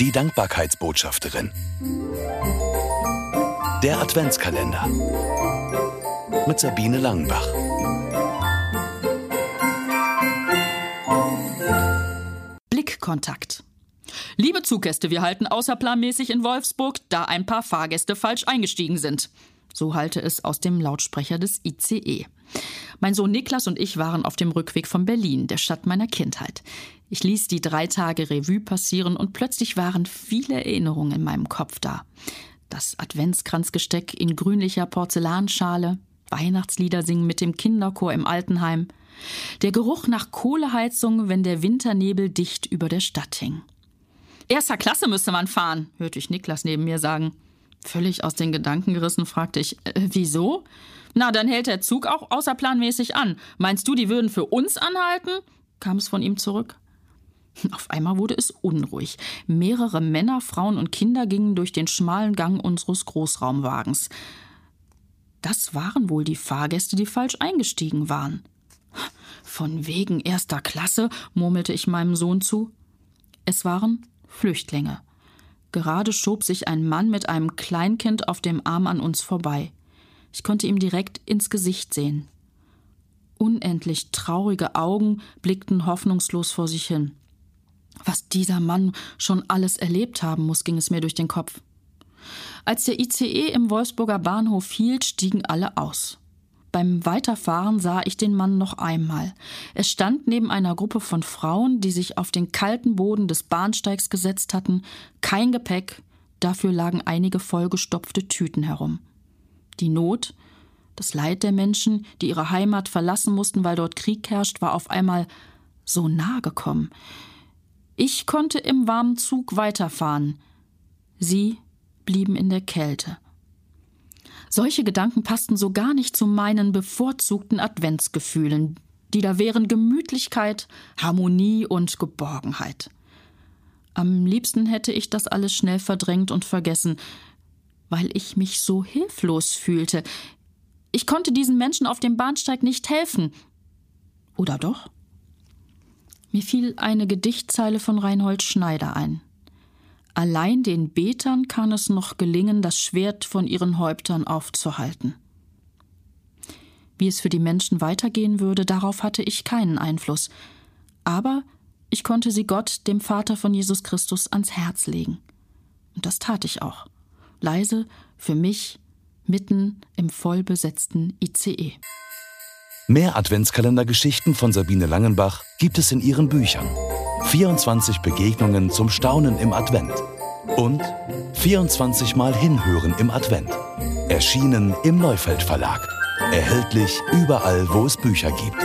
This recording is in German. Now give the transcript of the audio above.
Die Dankbarkeitsbotschafterin. Der Adventskalender. Mit Sabine Langenbach. Blickkontakt. Liebe Zuggäste, wir halten außerplanmäßig in Wolfsburg, da ein paar Fahrgäste falsch eingestiegen sind. So halte es aus dem Lautsprecher des ICE. Mein Sohn Niklas und ich waren auf dem Rückweg von Berlin, der Stadt meiner Kindheit. Ich ließ die drei Tage Revue passieren und plötzlich waren viele Erinnerungen in meinem Kopf da. Das Adventskranzgesteck in grünlicher Porzellanschale, Weihnachtslieder singen mit dem Kinderchor im Altenheim, der Geruch nach Kohleheizung, wenn der Winternebel dicht über der Stadt hing. Erster Klasse müsste man fahren, hörte ich Niklas neben mir sagen. Völlig aus den Gedanken gerissen fragte ich, äh, wieso? Na, dann hält der Zug auch außerplanmäßig an. Meinst du, die würden für uns anhalten? kam es von ihm zurück. Auf einmal wurde es unruhig. Mehrere Männer, Frauen und Kinder gingen durch den schmalen Gang unseres Großraumwagens. Das waren wohl die Fahrgäste, die falsch eingestiegen waren. Von wegen erster Klasse, murmelte ich meinem Sohn zu. Es waren Flüchtlinge. Gerade schob sich ein Mann mit einem Kleinkind auf dem Arm an uns vorbei. Ich konnte ihm direkt ins Gesicht sehen. Unendlich traurige Augen blickten hoffnungslos vor sich hin. Was dieser Mann schon alles erlebt haben muss, ging es mir durch den Kopf. Als der ICE im Wolfsburger Bahnhof hielt, stiegen alle aus. Beim Weiterfahren sah ich den Mann noch einmal. Er stand neben einer Gruppe von Frauen, die sich auf den kalten Boden des Bahnsteigs gesetzt hatten. Kein Gepäck, dafür lagen einige vollgestopfte Tüten herum. Die Not, das Leid der Menschen, die ihre Heimat verlassen mussten, weil dort Krieg herrscht, war auf einmal so nah gekommen. Ich konnte im warmen Zug weiterfahren. Sie blieben in der Kälte. Solche Gedanken passten so gar nicht zu meinen bevorzugten Adventsgefühlen, die da wären Gemütlichkeit, Harmonie und Geborgenheit. Am liebsten hätte ich das alles schnell verdrängt und vergessen, weil ich mich so hilflos fühlte. Ich konnte diesen Menschen auf dem Bahnsteig nicht helfen. Oder doch? Mir fiel eine Gedichtzeile von Reinhold Schneider ein. Allein den Betern kann es noch gelingen, das Schwert von ihren Häuptern aufzuhalten. Wie es für die Menschen weitergehen würde, darauf hatte ich keinen Einfluss. Aber ich konnte sie Gott, dem Vater von Jesus Christus, ans Herz legen. Und das tat ich auch. Leise, für mich, mitten im vollbesetzten ICE. Mehr Adventskalendergeschichten von Sabine Langenbach gibt es in ihren Büchern. 24 Begegnungen zum Staunen im Advent und 24 Mal Hinhören im Advent. Erschienen im Neufeld Verlag. Erhältlich überall, wo es Bücher gibt.